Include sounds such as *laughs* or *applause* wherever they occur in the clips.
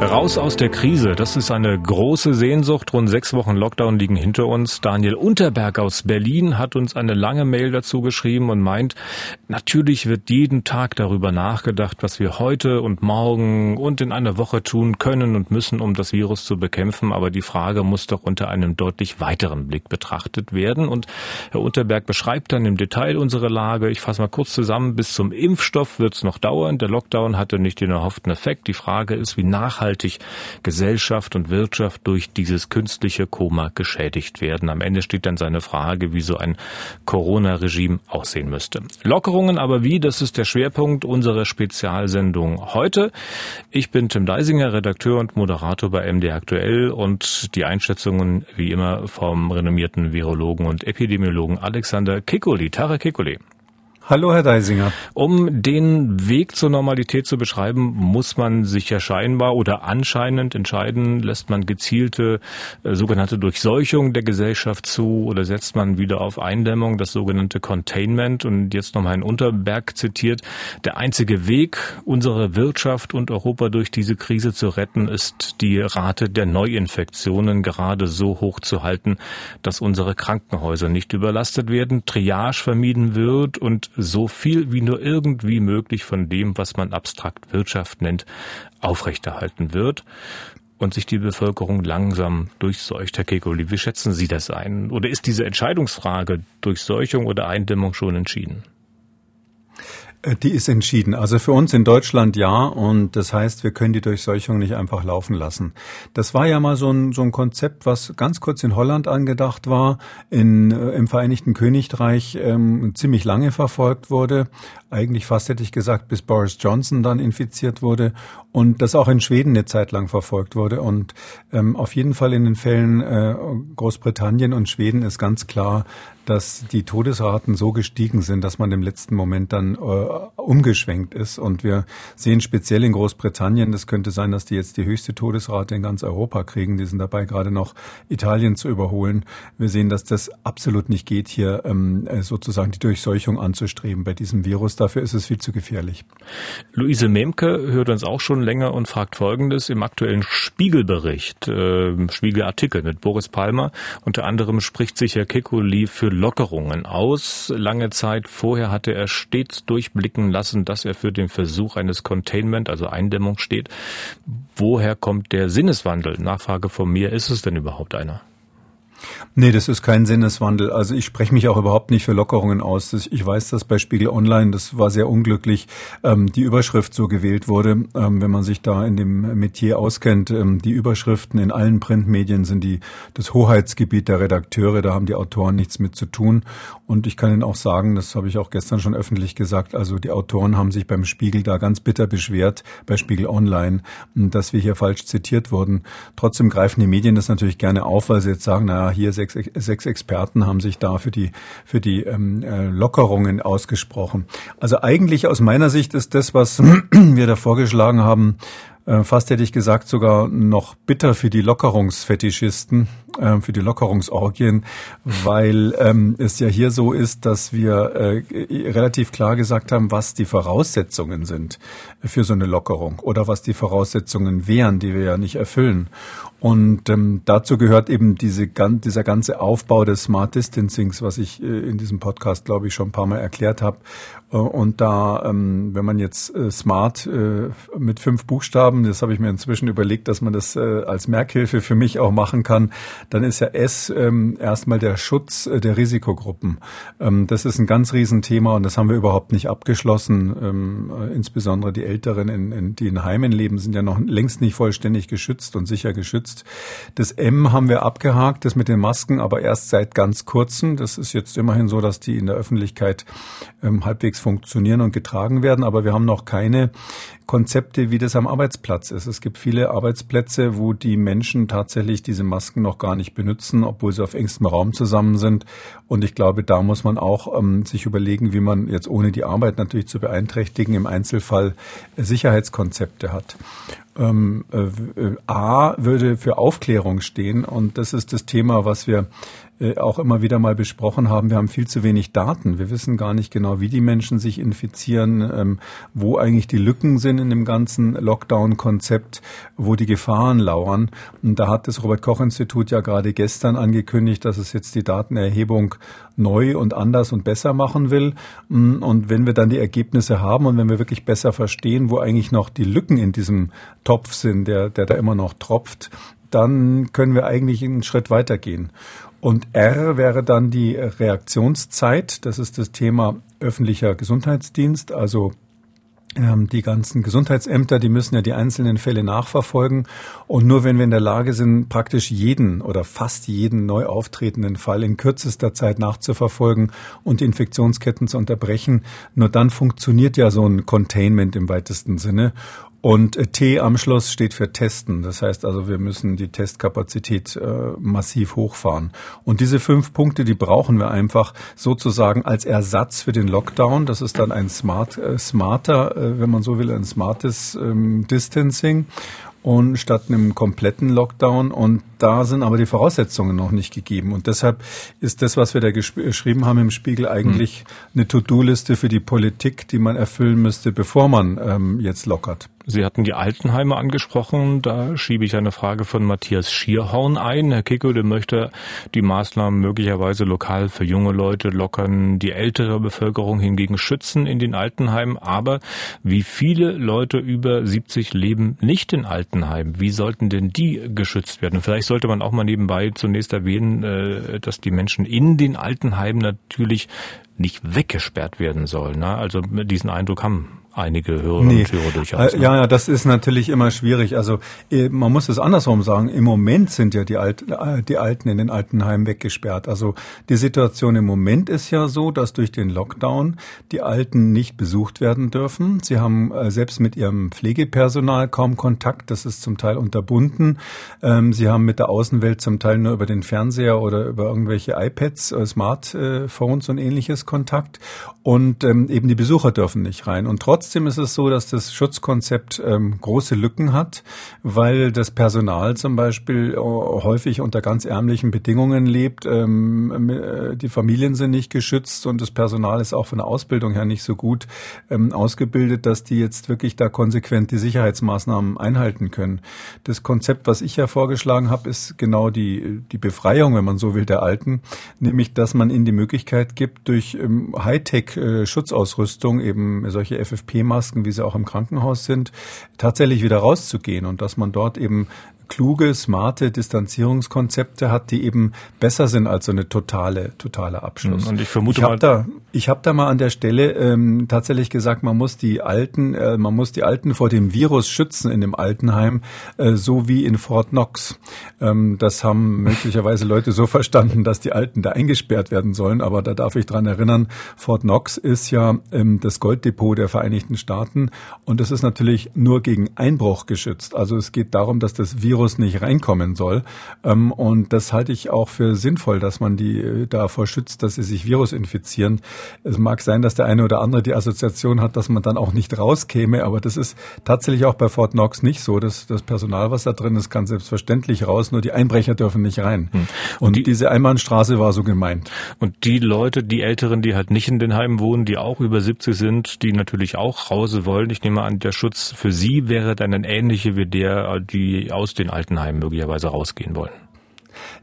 Raus aus der Krise, das ist eine große Sehnsucht. Rund sechs Wochen Lockdown liegen hinter uns. Daniel Unterberg aus Berlin hat uns eine lange Mail dazu geschrieben und meint, natürlich wird jeden Tag darüber nachgedacht, was wir heute und morgen und in einer Woche tun können und müssen, um das Virus zu bekämpfen. Aber die Frage muss doch unter einem deutlich weiteren Blick betrachtet werden. Und Herr Unterberg beschreibt dann im Detail unsere Lage. Ich fasse mal kurz zusammen. Bis zum Impfstoff wird es noch dauern. Der Lockdown hatte nicht den erhofften Effekt. Die Frage ist, wie nachhaltig nachhaltig Gesellschaft und Wirtschaft durch dieses künstliche Koma geschädigt werden. Am Ende steht dann seine Frage, wie so ein Corona-Regime aussehen müsste. Lockerungen aber wie, das ist der Schwerpunkt unserer Spezialsendung heute. Ich bin Tim Deisinger, Redakteur und Moderator bei MD Aktuell und die Einschätzungen wie immer vom renommierten Virologen und Epidemiologen Alexander Kikoli. Tara Kikoli. Hallo, Herr Deisinger. Um den Weg zur Normalität zu beschreiben, muss man sich ja scheinbar oder anscheinend entscheiden, lässt man gezielte äh, sogenannte Durchseuchung der Gesellschaft zu oder setzt man wieder auf Eindämmung, das sogenannte Containment. Und jetzt nochmal in Unterberg zitiert, der einzige Weg, unsere Wirtschaft und Europa durch diese Krise zu retten, ist die Rate der Neuinfektionen gerade so hoch zu halten, dass unsere Krankenhäuser nicht überlastet werden, Triage vermieden wird und so viel wie nur irgendwie möglich von dem, was man abstrakt Wirtschaft nennt, aufrechterhalten wird und sich die Bevölkerung langsam durchseucht. Herr Kekoli, wie schätzen Sie das ein? Oder ist diese Entscheidungsfrage Durchseuchung oder Eindämmung schon entschieden? Äh, die ist entschieden. Also für uns in Deutschland ja. Und das heißt, wir können die Durchseuchung nicht einfach laufen lassen. Das war ja mal so ein, so ein Konzept, was ganz kurz in Holland angedacht war, in, äh, im Vereinigten Königreich ähm, ziemlich lange verfolgt wurde. Eigentlich fast hätte ich gesagt, bis Boris Johnson dann infiziert wurde. Und das auch in Schweden eine Zeit lang verfolgt wurde. Und ähm, auf jeden Fall in den Fällen äh, Großbritannien und Schweden ist ganz klar, dass die Todesraten so gestiegen sind, dass man im letzten Moment dann äh, umgeschwenkt ist. Und wir sehen speziell in Großbritannien, das könnte sein, dass die jetzt die höchste Todesrate in ganz Europa kriegen. Die sind dabei gerade noch Italien zu überholen. Wir sehen, dass das absolut nicht geht, hier ähm, äh, sozusagen die Durchseuchung anzustreben bei diesem Virus. Dafür ist es viel zu gefährlich. Luise Memke hört uns auch schon länger und fragt Folgendes. Im aktuellen Spiegelbericht, äh, Spiegelartikel mit Boris Palmer, unter anderem spricht sich Herr Kekulé für Lockerungen aus. Lange Zeit vorher hatte er stets durchblicken lassen, dass er für den Versuch eines Containment, also Eindämmung steht. Woher kommt der Sinneswandel? Nachfrage von mir, ist es denn überhaupt einer? Nee, das ist kein Sinneswandel. Also ich spreche mich auch überhaupt nicht für Lockerungen aus. Ich weiß, dass bei Spiegel Online, das war sehr unglücklich, ähm, die Überschrift so gewählt wurde. Ähm, wenn man sich da in dem Metier auskennt, ähm, die Überschriften in allen Printmedien sind die das Hoheitsgebiet der Redakteure. Da haben die Autoren nichts mit zu tun. Und ich kann Ihnen auch sagen, das habe ich auch gestern schon öffentlich gesagt, also die Autoren haben sich beim Spiegel da ganz bitter beschwert, bei Spiegel Online, dass wir hier falsch zitiert wurden. Trotzdem greifen die Medien das natürlich gerne auf, weil sie jetzt sagen, naja, hier sechs, sechs Experten haben sich da für die, für die ähm, äh, Lockerungen ausgesprochen. Also eigentlich aus meiner Sicht ist das, was *clears throat* wir da vorgeschlagen haben, äh, fast hätte ich gesagt, sogar noch bitter für die Lockerungsfetischisten, äh, für die Lockerungsorgien, weil ähm, es ja hier so ist, dass wir relativ klar gesagt haben, was die Voraussetzungen sind für so eine Lockerung oder was die Voraussetzungen wären, die wir ja nicht erfüllen. Und ähm, dazu gehört eben diese, dieser ganze Aufbau des Smart Distancings, was ich äh, in diesem Podcast, glaube ich, schon ein paar Mal erklärt habe. Äh, und da, ähm, wenn man jetzt äh, Smart äh, mit fünf Buchstaben, das habe ich mir inzwischen überlegt, dass man das äh, als Merkhilfe für mich auch machen kann, dann ist ja S ähm, erstmal der Schutz äh, der Risikogruppen. Ähm, das ist ein ganz Riesenthema und das haben wir überhaupt nicht abgeschlossen. Ähm, äh, insbesondere die Älteren, in, in, die in Heimen leben, sind ja noch längst nicht vollständig geschützt und sicher geschützt geschützt. Das M haben wir abgehakt, das mit den Masken, aber erst seit ganz kurzem. Das ist jetzt immerhin so, dass die in der Öffentlichkeit ähm, halbwegs funktionieren und getragen werden, aber wir haben noch keine Konzepte, wie das am Arbeitsplatz ist. Es gibt viele Arbeitsplätze, wo die Menschen tatsächlich diese Masken noch gar nicht benutzen, obwohl sie auf engstem Raum zusammen sind. Und ich glaube, da muss man auch ähm, sich überlegen, wie man jetzt ohne die Arbeit natürlich zu beeinträchtigen im Einzelfall Sicherheitskonzepte hat ähm, äh, A würde für Aufklärung stehen und das ist das Thema, was wir äh, auch immer wieder mal besprochen haben, wir haben viel zu wenig Daten. Wir wissen gar nicht genau, wie die Menschen sich infizieren, ähm, wo eigentlich die Lücken sind in dem ganzen Lockdown-Konzept, wo die Gefahren lauern. Und da hat das Robert Koch Institut ja gerade gestern angekündigt, dass es jetzt die Datenerhebung neu und anders und besser machen will. Und wenn wir dann die Ergebnisse haben und wenn wir wirklich besser verstehen, wo eigentlich noch die Lücken in diesem Topf sind, der, der da immer noch tropft, dann können wir eigentlich einen Schritt weitergehen. Und R wäre dann die Reaktionszeit. Das ist das Thema öffentlicher Gesundheitsdienst, also ähm, die ganzen Gesundheitsämter, die müssen ja die einzelnen Fälle nachverfolgen. Und nur wenn wir in der Lage sind, praktisch jeden oder fast jeden neu auftretenden Fall in kürzester Zeit nachzuverfolgen und die Infektionsketten zu unterbrechen, nur dann funktioniert ja so ein Containment im weitesten Sinne. Und äh, T am Schluss steht für Testen. Das heißt also, wir müssen die Testkapazität äh, massiv hochfahren. Und diese fünf Punkte, die brauchen wir einfach sozusagen als Ersatz für den Lockdown. Das ist dann ein smart, äh, smarter, äh, wenn man so will, ein smartes ähm, Distancing und statt einem kompletten Lockdown. Und da sind aber die Voraussetzungen noch nicht gegeben. Und deshalb ist das, was wir da geschrieben haben im Spiegel, eigentlich hm. eine To-Do-Liste für die Politik, die man erfüllen müsste, bevor man ähm, jetzt lockert. Sie hatten die Altenheime angesprochen. Da schiebe ich eine Frage von Matthias Schierhorn ein. Herr Kickelde möchte die Maßnahmen möglicherweise lokal für junge Leute lockern, die ältere Bevölkerung hingegen schützen in den Altenheimen. Aber wie viele Leute über 70 leben nicht in Altenheimen? Wie sollten denn die geschützt werden? Vielleicht sollte man auch mal nebenbei zunächst erwähnen, äh, dass die Menschen in den Altenheimen natürlich nicht weggesperrt werden sollen. Also diesen Eindruck haben einige Hörer nee. und Hörer durchaus. Ne? Ja, ja, das ist natürlich immer schwierig. Also äh, man muss es andersrum sagen. Im Moment sind ja die, Alt, äh, die Alten in den Altenheimen weggesperrt. Also die Situation im Moment ist ja so, dass durch den Lockdown die Alten nicht besucht werden dürfen. Sie haben äh, selbst mit ihrem Pflegepersonal kaum Kontakt. Das ist zum Teil unterbunden. Ähm, sie haben mit der Außenwelt zum Teil nur über den Fernseher oder über irgendwelche iPads, Smartphones und ähnliches Kontakt. Und ähm, eben die Besucher dürfen nicht rein. Und trotz Trotzdem ist es so, dass das Schutzkonzept ähm, große Lücken hat, weil das Personal zum Beispiel äh, häufig unter ganz ärmlichen Bedingungen lebt. Ähm, äh, die Familien sind nicht geschützt und das Personal ist auch von der Ausbildung her nicht so gut ähm, ausgebildet, dass die jetzt wirklich da konsequent die Sicherheitsmaßnahmen einhalten können. Das Konzept, was ich ja vorgeschlagen habe, ist genau die, die Befreiung, wenn man so will, der Alten, nämlich dass man ihnen die Möglichkeit gibt, durch ähm, Hightech-Schutzausrüstung, äh, eben solche FFP masken wie sie auch im Krankenhaus sind, tatsächlich wieder rauszugehen und dass man dort eben kluge, smarte Distanzierungskonzepte hat, die eben besser sind als so eine totale, totale Abschluss. Und ich vermute ich habe da, ich habe da mal an der Stelle ähm, tatsächlich gesagt, man muss die Alten, äh, man muss die Alten vor dem Virus schützen in dem Altenheim, äh, so wie in Fort Knox. Ähm, das haben möglicherweise Leute so verstanden, dass die Alten da eingesperrt werden sollen, aber da darf ich dran erinnern, Fort Knox ist ja ähm, das Golddepot der Vereinigten Staaten und das ist natürlich nur gegen Einbruch geschützt. Also es geht darum, dass das Virus Virus nicht reinkommen soll. Ähm, und das halte ich auch für sinnvoll, dass man die äh, davor schützt, dass sie sich Virus infizieren. Es mag sein, dass der eine oder andere die Assoziation hat, dass man dann auch nicht rauskäme, aber das ist tatsächlich auch bei Fort Knox nicht so. Das, das Personal, was da drin ist, kann selbstverständlich raus, nur die Einbrecher dürfen nicht rein. Hm. Und, und die, diese Einbahnstraße war so gemeint. Und die Leute, die Älteren, die halt nicht in den Heimen wohnen, die auch über 70 sind, die natürlich auch raus wollen, ich nehme an, der Schutz für sie wäre dann ein ähnlicher wie der, die aus den den Altenheimen möglicherweise rausgehen wollen.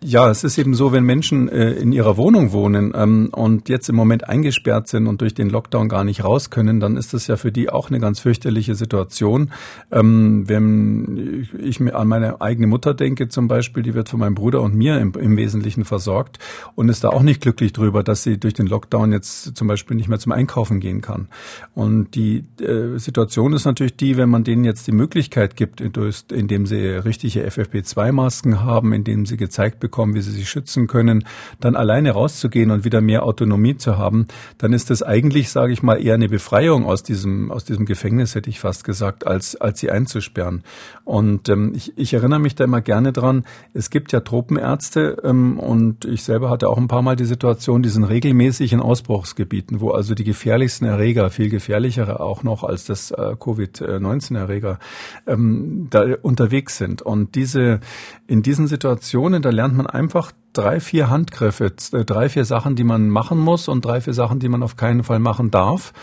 Ja, es ist eben so, wenn Menschen äh, in ihrer Wohnung wohnen ähm, und jetzt im Moment eingesperrt sind und durch den Lockdown gar nicht raus können, dann ist das ja für die auch eine ganz fürchterliche Situation. Ähm, wenn ich mir an meine eigene Mutter denke zum Beispiel, die wird von meinem Bruder und mir im, im Wesentlichen versorgt und ist da auch nicht glücklich drüber, dass sie durch den Lockdown jetzt zum Beispiel nicht mehr zum Einkaufen gehen kann. Und die äh, Situation ist natürlich die, wenn man denen jetzt die Möglichkeit gibt, indem sie richtige FFP2-Masken haben, indem sie gezeigt bekommen, wie sie sich schützen können, dann alleine rauszugehen und wieder mehr Autonomie zu haben, dann ist das eigentlich, sage ich mal, eher eine Befreiung aus diesem, aus diesem Gefängnis, hätte ich fast gesagt, als, als sie einzusperren. Und ähm, ich, ich erinnere mich da immer gerne dran, es gibt ja Tropenärzte ähm, und ich selber hatte auch ein paar Mal die Situation, die sind regelmäßig in Ausbruchsgebieten, wo also die gefährlichsten Erreger, viel gefährlichere auch noch als das äh, Covid-19-Erreger, ähm, da unterwegs sind. Und diese, in diesen Situationen, da lernt man einfach drei, vier Handgriffe, äh, drei, vier Sachen, die man machen muss und drei, vier Sachen, die man auf keinen Fall machen darf.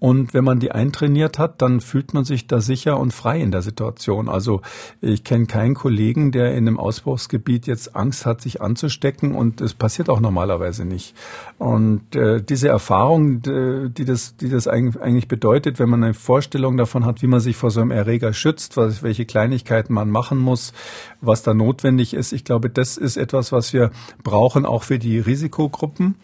Und wenn man die eintrainiert hat, dann fühlt man sich da sicher und frei in der Situation. Also ich kenne keinen Kollegen, der in einem Ausbruchsgebiet jetzt Angst hat, sich anzustecken und es passiert auch normalerweise nicht. Und äh, diese Erfahrung, die das, die das eigentlich bedeutet, wenn man eine Vorstellung davon hat, wie man sich vor so einem Erreger schützt, was, welche Kleinigkeiten man machen muss, was da notwendig ist, ich glaube, das ist etwas, was wir brauchen auch für die Risikogruppen.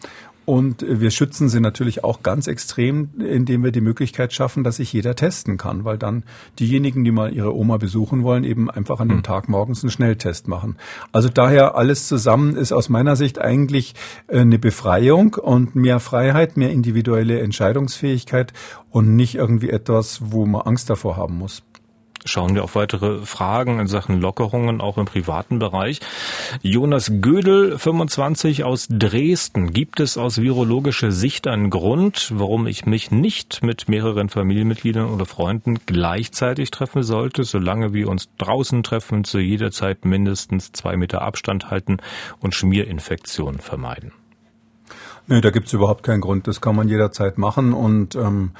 Und wir schützen sie natürlich auch ganz extrem, indem wir die Möglichkeit schaffen, dass sich jeder testen kann, weil dann diejenigen, die mal ihre Oma besuchen wollen, eben einfach an dem hm. Tag morgens einen Schnelltest machen. Also daher alles zusammen ist aus meiner Sicht eigentlich äh, eine Befreiung und mehr Freiheit, mehr individuelle Entscheidungsfähigkeit und nicht irgendwie etwas, wo man Angst davor haben muss schauen wir auf weitere Fragen in Sachen Lockerungen auch im privaten Bereich. Jonas Gödel, 25 aus Dresden. Gibt es aus virologischer Sicht einen Grund, warum ich mich nicht mit mehreren Familienmitgliedern oder Freunden gleichzeitig treffen sollte, solange wir uns draußen treffen, zu jeder Zeit mindestens zwei Meter Abstand halten und Schmierinfektionen vermeiden? Nee, da gibt's überhaupt keinen Grund. Das kann man jederzeit machen und ähm,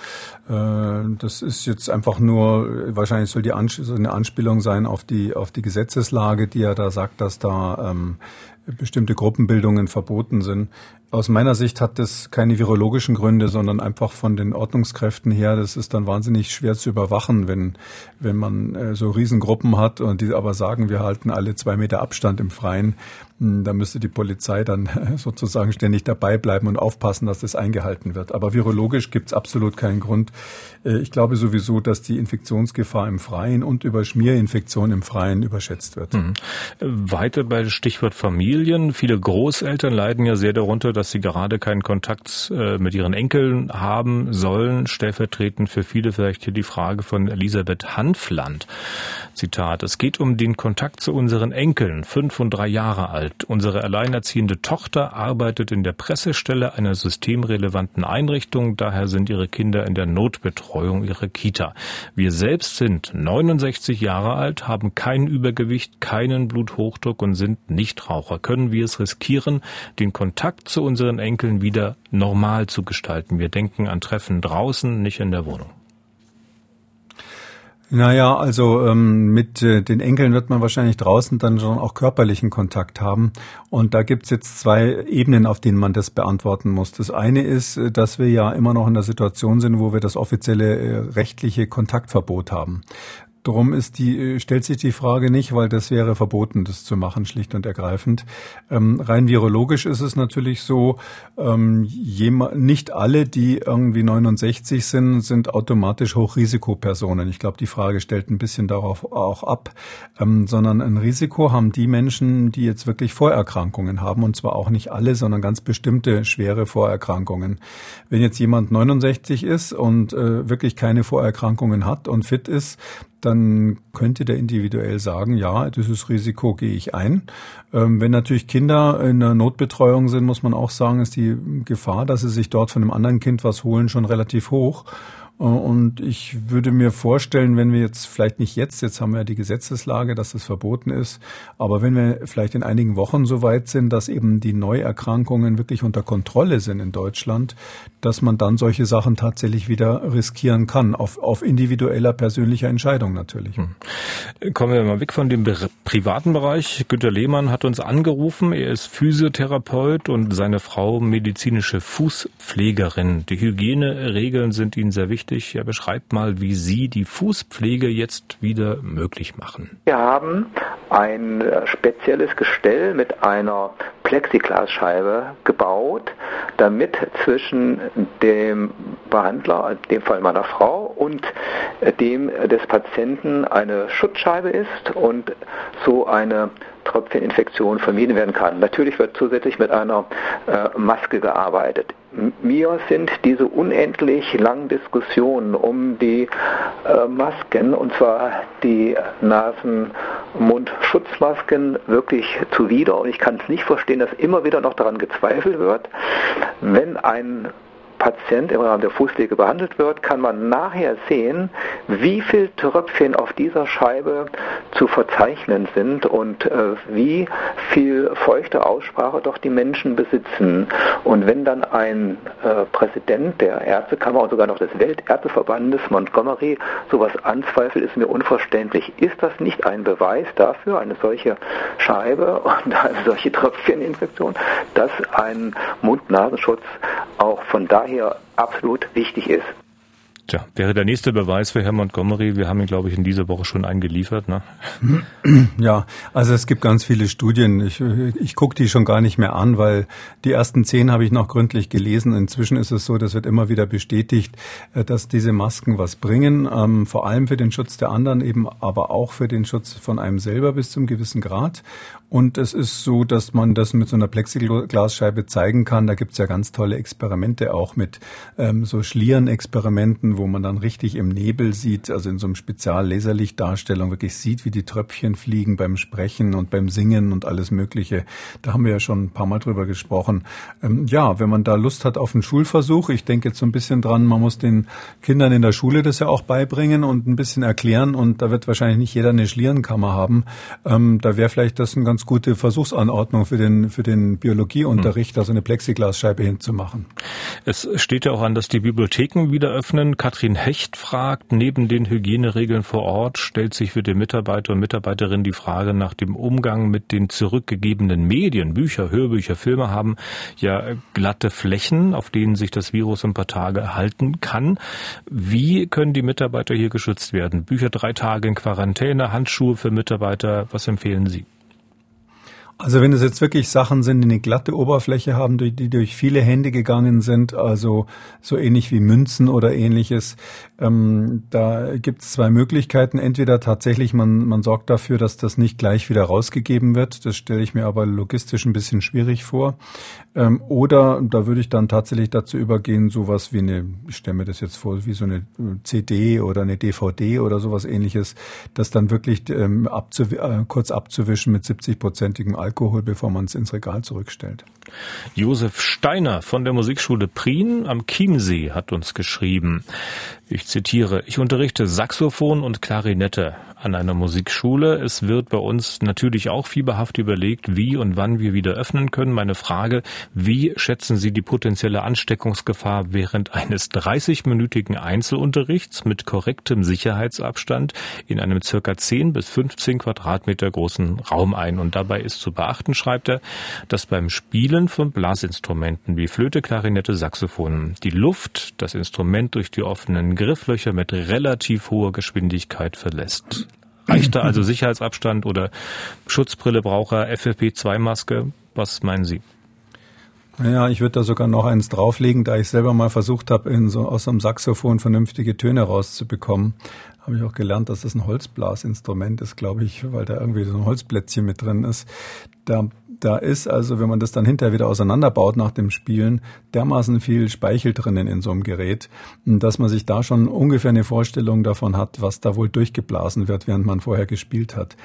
äh, das ist jetzt einfach nur, wahrscheinlich soll die Ans so eine Anspielung sein auf die auf die Gesetzeslage, die ja da sagt, dass da ähm, bestimmte Gruppenbildungen verboten sind. Aus meiner Sicht hat das keine virologischen Gründe, sondern einfach von den Ordnungskräften her. Das ist dann wahnsinnig schwer zu überwachen, wenn, wenn man äh, so Riesengruppen hat und die aber sagen, wir halten alle zwei Meter Abstand im Freien. Hm, da müsste die Polizei dann *laughs* sozusagen ständig dabei bleiben und aufpassen, dass das eingehalten wird. Aber virologisch gibt es absolut keinen Grund. Äh, ich glaube sowieso, dass die Infektionsgefahr im Freien und über Schmierinfektion im Freien überschätzt wird. Mhm. Weiter bei Stichwort Familien. Viele Großeltern leiden ja sehr darunter, dass sie gerade keinen Kontakt äh, mit ihren Enkeln haben sollen. Stellvertretend für viele vielleicht hier die Frage von Elisabeth Hanfland. Zitat, es geht um den Kontakt zu unseren Enkeln, fünf und drei Jahre alt. Unsere alleinerziehende Tochter arbeitet in der Pressestelle einer systemrelevanten Einrichtung, daher sind ihre Kinder in der Notbetreuung ihrer Kita. Wir selbst sind 69 Jahre alt, haben kein Übergewicht, keinen Bluthochdruck und sind Nichtraucher. Können wir es riskieren, den Kontakt zu unseren Enkeln wieder normal zu gestalten? Wir denken an Treffen draußen, nicht in der Wohnung. Naja, also ähm, mit äh, den Enkeln wird man wahrscheinlich draußen dann schon auch körperlichen Kontakt haben. Und da gibt's jetzt zwei Ebenen, auf denen man das beantworten muss. Das eine ist, äh, dass wir ja immer noch in der Situation sind, wo wir das offizielle äh, rechtliche Kontaktverbot haben. Darum ist die, äh, stellt sich die Frage nicht, weil das wäre verboten, das zu machen, schlicht und ergreifend. Ähm, rein virologisch ist es natürlich so, ähm, jema, nicht alle, die irgendwie 69 sind, sind automatisch Hochrisikopersonen. Ich glaube, die Frage stellt ein bisschen darauf auch ab, ähm, sondern ein Risiko haben die Menschen, die jetzt wirklich Vorerkrankungen haben, und zwar auch nicht alle, sondern ganz bestimmte schwere Vorerkrankungen. Wenn jetzt jemand 69 ist und äh, wirklich keine Vorerkrankungen hat und fit ist, dann könnte der individuell sagen, ja, dieses Risiko gehe ich ein. Ähm, wenn natürlich Kinder in der Notbetreuung sind, muss man auch sagen, ist die Gefahr, dass sie sich dort von einem anderen Kind was holen, schon relativ hoch. Äh, und ich würde mir vorstellen, wenn wir jetzt vielleicht nicht jetzt, jetzt haben wir ja die Gesetzeslage, dass das verboten ist, aber wenn wir vielleicht in einigen Wochen so weit sind, dass eben die Neuerkrankungen wirklich unter Kontrolle sind in Deutschland, dass man dann solche Sachen tatsächlich wieder riskieren kann, auf, auf individueller persönlicher Entscheidung natürlich. Hm. Kommen wir mal weg von dem privaten Bereich. Günter Lehmann hat uns angerufen. Er ist Physiotherapeut und seine Frau medizinische Fußpflegerin. Die Hygieneregeln sind ihnen sehr wichtig wichtig. Er beschreibt mal, wie Sie die Fußpflege jetzt wieder möglich machen. Wir haben ein äh, spezielles Gestell mit einer Plexiglasscheibe gebaut, damit zwischen dem Behandler, in dem Fall meiner Frau, und dem des Patienten eine Schutzscheibe ist und so eine Tröpfcheninfektion vermieden werden kann. Natürlich wird zusätzlich mit einer äh, Maske gearbeitet. Mir sind diese unendlich langen Diskussionen um die äh, Masken, und zwar die Nasen-Mund-Schutzmasken, wirklich zuwider. Und ich kann es nicht verstehen, dass immer wieder noch daran gezweifelt wird, wenn ein Patient im Rahmen der Fußpflege behandelt wird, kann man nachher sehen, wie viel Tröpfchen auf dieser Scheibe zu verzeichnen sind und äh, wie viel feuchte Aussprache doch die Menschen besitzen. Und wenn dann ein äh, Präsident der Ärztekammer und sogar noch des Weltärzteverbandes Montgomery sowas anzweifelt, ist mir unverständlich. Ist das nicht ein Beweis dafür, eine solche Scheibe und eine solche Tröpfcheninfektion, dass ein Mund-Nasenschutz auch von daher absolut wichtig ist? Tja, wäre der nächste Beweis für Herrn Montgomery. Wir haben ihn, glaube ich, in dieser Woche schon eingeliefert. Ne? *clears throat* Ja, also es gibt ganz viele Studien. Ich, ich gucke die schon gar nicht mehr an, weil die ersten zehn habe ich noch gründlich gelesen. Inzwischen ist es so, das wird immer wieder bestätigt, äh, dass diese Masken was bringen, ähm, vor allem für den Schutz der anderen, eben aber auch für den Schutz von einem selber bis zum gewissen Grad. Und es ist so, dass man das mit so einer Plexiglasscheibe zeigen kann. Da gibt's ja ganz tolle Experimente auch mit ähm, so Schlieren-Experimenten, wo man dann richtig im Nebel sieht, also in so einem Spezial-Laserlichtdarstellung wirklich sieht, wie die Tröpfchen fliegen beim Sprechen und beim Singen und alles Mögliche. Da haben wir ja schon ein paar Mal drüber gesprochen. Ähm, ja, wenn man da Lust hat auf einen Schulversuch, ich denke jetzt so ein bisschen dran, man muss den Kindern in der Schule das ja auch beibringen und ein bisschen erklären und da wird wahrscheinlich nicht jeder eine Schlierenkammer haben. Ähm, da wäre vielleicht das ein ganz ganz gute Versuchsanordnung für den, für den Biologieunterricht, hm. also eine Plexiglasscheibe hinzumachen. Es steht ja auch an, dass die Bibliotheken wieder öffnen. Katrin Hecht fragt, neben den Hygieneregeln vor Ort stellt sich für den Mitarbeiter und Mitarbeiterin die Frage nach dem Umgang mit den zurückgegebenen Medien. Bücher, Hörbücher, Filme haben ja glatte Flächen, auf denen sich das Virus ein paar Tage erhalten kann. Wie können die Mitarbeiter hier geschützt werden? Bücher drei Tage in Quarantäne, Handschuhe für Mitarbeiter, was empfehlen Sie? Also wenn es jetzt wirklich Sachen sind, die eine glatte Oberfläche haben, die durch viele Hände gegangen sind, also so ähnlich wie Münzen oder ähnliches, ähm, da gibt es zwei Möglichkeiten. Entweder tatsächlich, man, man sorgt dafür, dass das nicht gleich wieder rausgegeben wird. Das stelle ich mir aber logistisch ein bisschen schwierig vor. Ähm, oder da würde ich dann tatsächlich dazu übergehen, sowas wie eine, ich stelle mir das jetzt vor, wie so eine CD oder eine DVD oder sowas ähnliches, das dann wirklich ähm, abzu, äh, kurz abzuwischen mit 70-prozentigem Alkohol, bevor man es ins Regal zurückstellt. Josef Steiner von der Musikschule Prien am Chiemsee hat uns geschrieben. Ich zitiere, ich unterrichte Saxophon und Klarinette an einer Musikschule. Es wird bei uns natürlich auch fieberhaft überlegt, wie und wann wir wieder öffnen können. Meine Frage, wie schätzen Sie die potenzielle Ansteckungsgefahr während eines 30-minütigen Einzelunterrichts mit korrektem Sicherheitsabstand in einem circa 10 bis 15 Quadratmeter großen Raum ein? Und dabei ist zu beachten, schreibt er, dass beim Spielen von Blasinstrumenten wie Flöte, Klarinette, Saxophon die Luft das Instrument durch die offenen Grifflöcher mit relativ hoher Geschwindigkeit verlässt. Reicht da also Sicherheitsabstand oder Schutzbrille braucht er, FFP2-Maske? Was meinen Sie? Naja, ich würde da sogar noch eins drauflegen, da ich selber mal versucht habe, in so, aus einem Saxophon vernünftige Töne rauszubekommen. Habe ich auch gelernt, dass das ein Holzblasinstrument ist, glaube ich, weil da irgendwie so ein Holzplätzchen mit drin ist. Da da ist also, wenn man das dann hinterher wieder auseinanderbaut nach dem Spielen, dermaßen viel Speichel drinnen in so einem Gerät, dass man sich da schon ungefähr eine Vorstellung davon hat, was da wohl durchgeblasen wird, während man vorher gespielt hat.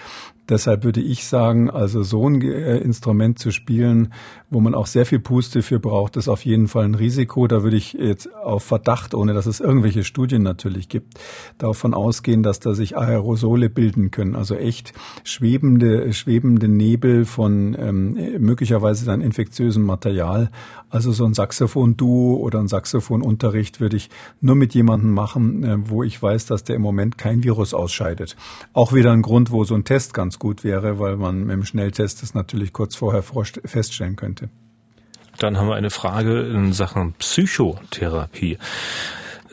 Deshalb würde ich sagen, also so ein äh, Instrument zu spielen, wo man auch sehr viel Puste für braucht, ist auf jeden Fall ein Risiko. Da würde ich jetzt auf Verdacht, ohne dass es irgendwelche Studien natürlich gibt, davon ausgehen, dass da sich Aerosole bilden können. Also echt schwebende, schwebende Nebel von ähm, möglicherweise dann infektiösem Material. Also so ein Saxophon-Duo oder ein Saxophonunterricht würde ich nur mit jemandem machen, äh, wo ich weiß, dass der im Moment kein Virus ausscheidet. Auch wieder ein Grund, wo so ein Test ganz gut wäre, weil man mit dem Schnelltest das natürlich kurz vorher feststellen könnte. Dann haben wir eine Frage in Sachen Psychotherapie.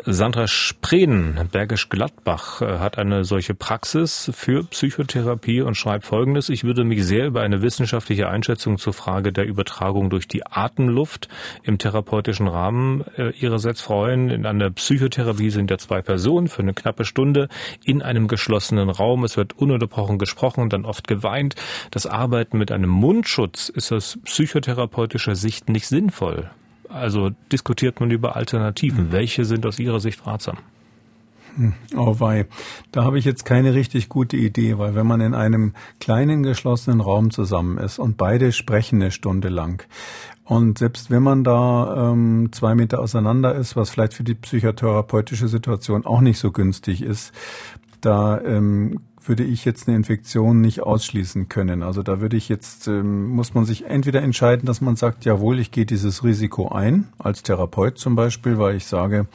Sandra Spreen, Bergisch Gladbach, äh, hat eine solche Praxis für Psychotherapie und schreibt Folgendes. Ich würde mich sehr über eine wissenschaftliche Einschätzung zur Frage der Übertragung durch die Atemluft im therapeutischen Rahmen äh, ihrerseits freuen. In einer Psychotherapie sind ja zwei Personen für eine knappe Stunde in einem geschlossenen Raum. Es wird ununterbrochen gesprochen dann oft geweint. Das Arbeiten mit einem Mundschutz ist aus psychotherapeutischer Sicht nicht sinnvoll. Also diskutiert man über Alternativen. Mhm. Welche sind aus Ihrer Sicht ratsam? Hm, oh wei, da habe ich jetzt keine richtig gute Idee, weil wenn man in einem kleinen geschlossenen Raum zusammen ist und beide sprechen eine Stunde lang Und selbst wenn man da ähm, zwei Meter auseinander ist, was vielleicht für die psychotherapeutische Situation auch nicht so günstig ist, da ähm, würde ich jetzt eine Infektion nicht ausschließen können. Also da würde ich jetzt, ähm, muss man sich entweder entscheiden, dass man sagt, jawohl, ich gehe dieses Risiko ein, als Therapeut zum Beispiel, weil ich sage,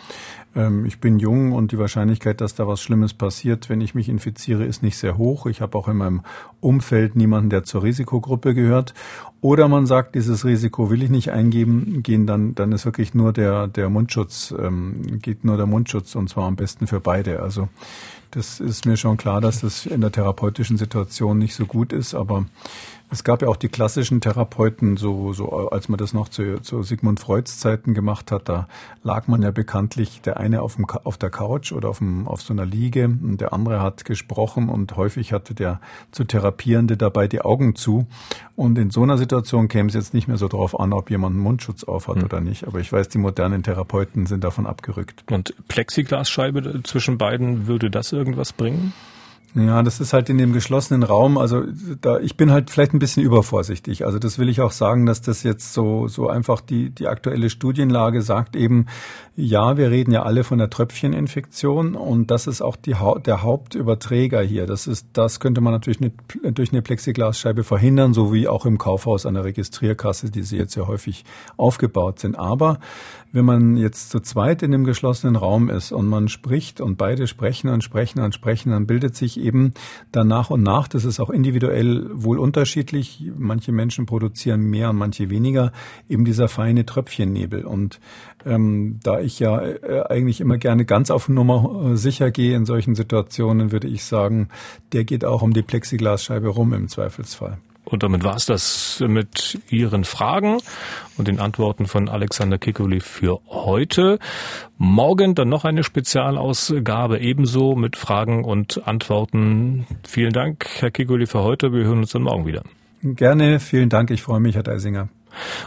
ähm, ich bin jung und die Wahrscheinlichkeit, dass da was Schlimmes passiert, wenn ich mich infiziere, ist nicht sehr hoch. Ich habe auch in meinem Umfeld niemanden, der zur Risikogruppe gehört. Oder man sagt, dieses Risiko will ich nicht eingeben, gehen dann, dann ist wirklich nur der, der Mundschutz, ähm, geht nur der Mundschutz und zwar am besten für beide. Also das ist mir schon klar, dass das in der therapeutischen Situation nicht so gut ist, aber es gab ja auch die klassischen Therapeuten, so, so als man das noch zu, zu Sigmund Freuds Zeiten gemacht hat, da lag man ja bekanntlich der eine auf, dem, auf der Couch oder auf, dem, auf so einer Liege und der andere hat gesprochen und häufig hatte der zu Therapierende dabei die Augen zu. Und in so einer Situation käme es jetzt nicht mehr so drauf an, ob jemand einen Mundschutz aufhat hm. oder nicht. Aber ich weiß, die modernen Therapeuten sind davon abgerückt. Und Plexiglasscheibe zwischen beiden, würde das irgendwas bringen? Ja, das ist halt in dem geschlossenen Raum. Also da, ich bin halt vielleicht ein bisschen übervorsichtig. Also das will ich auch sagen, dass das jetzt so so einfach die die aktuelle Studienlage sagt eben, ja, wir reden ja alle von der Tröpfcheninfektion und das ist auch die, der Hauptüberträger hier. Das ist das könnte man natürlich nicht durch eine Plexiglasscheibe verhindern, so wie auch im Kaufhaus an der Registrierkasse, die sie jetzt ja häufig aufgebaut sind. Aber wenn man jetzt zu zweit in dem geschlossenen Raum ist und man spricht und beide sprechen und sprechen und sprechen, dann bildet sich eben dann nach und nach, das ist auch individuell wohl unterschiedlich, manche Menschen produzieren mehr und manche weniger, eben dieser feine Tröpfchennebel. Und ähm, da ich ja äh, eigentlich immer gerne ganz auf Nummer äh, sicher gehe in solchen Situationen, würde ich sagen, der geht auch um die Plexiglasscheibe rum im Zweifelsfall. Und damit war es das mit Ihren Fragen und den Antworten von Alexander Kikoli für heute. Morgen dann noch eine Spezialausgabe ebenso mit Fragen und Antworten. Vielen Dank, Herr Kikoli, für heute. Wir hören uns dann morgen wieder. Gerne, vielen Dank. Ich freue mich, Herr Deisinger.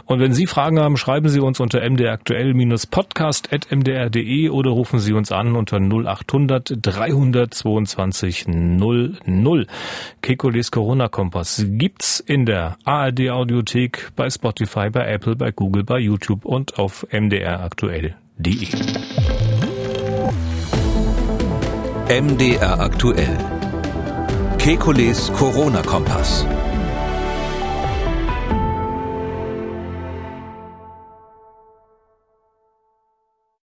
Und wenn Sie Fragen haben, schreiben Sie uns unter mdraktuell-podcast.mdr.de oder rufen Sie uns an unter 0800 322 00. Kekulis Corona-Kompass gibt's in der ARD Audiothek, bei Spotify, bei Apple, bei Google, bei YouTube und auf mdraktuell.de. MDR aktuell. Kekules Corona-Kompass.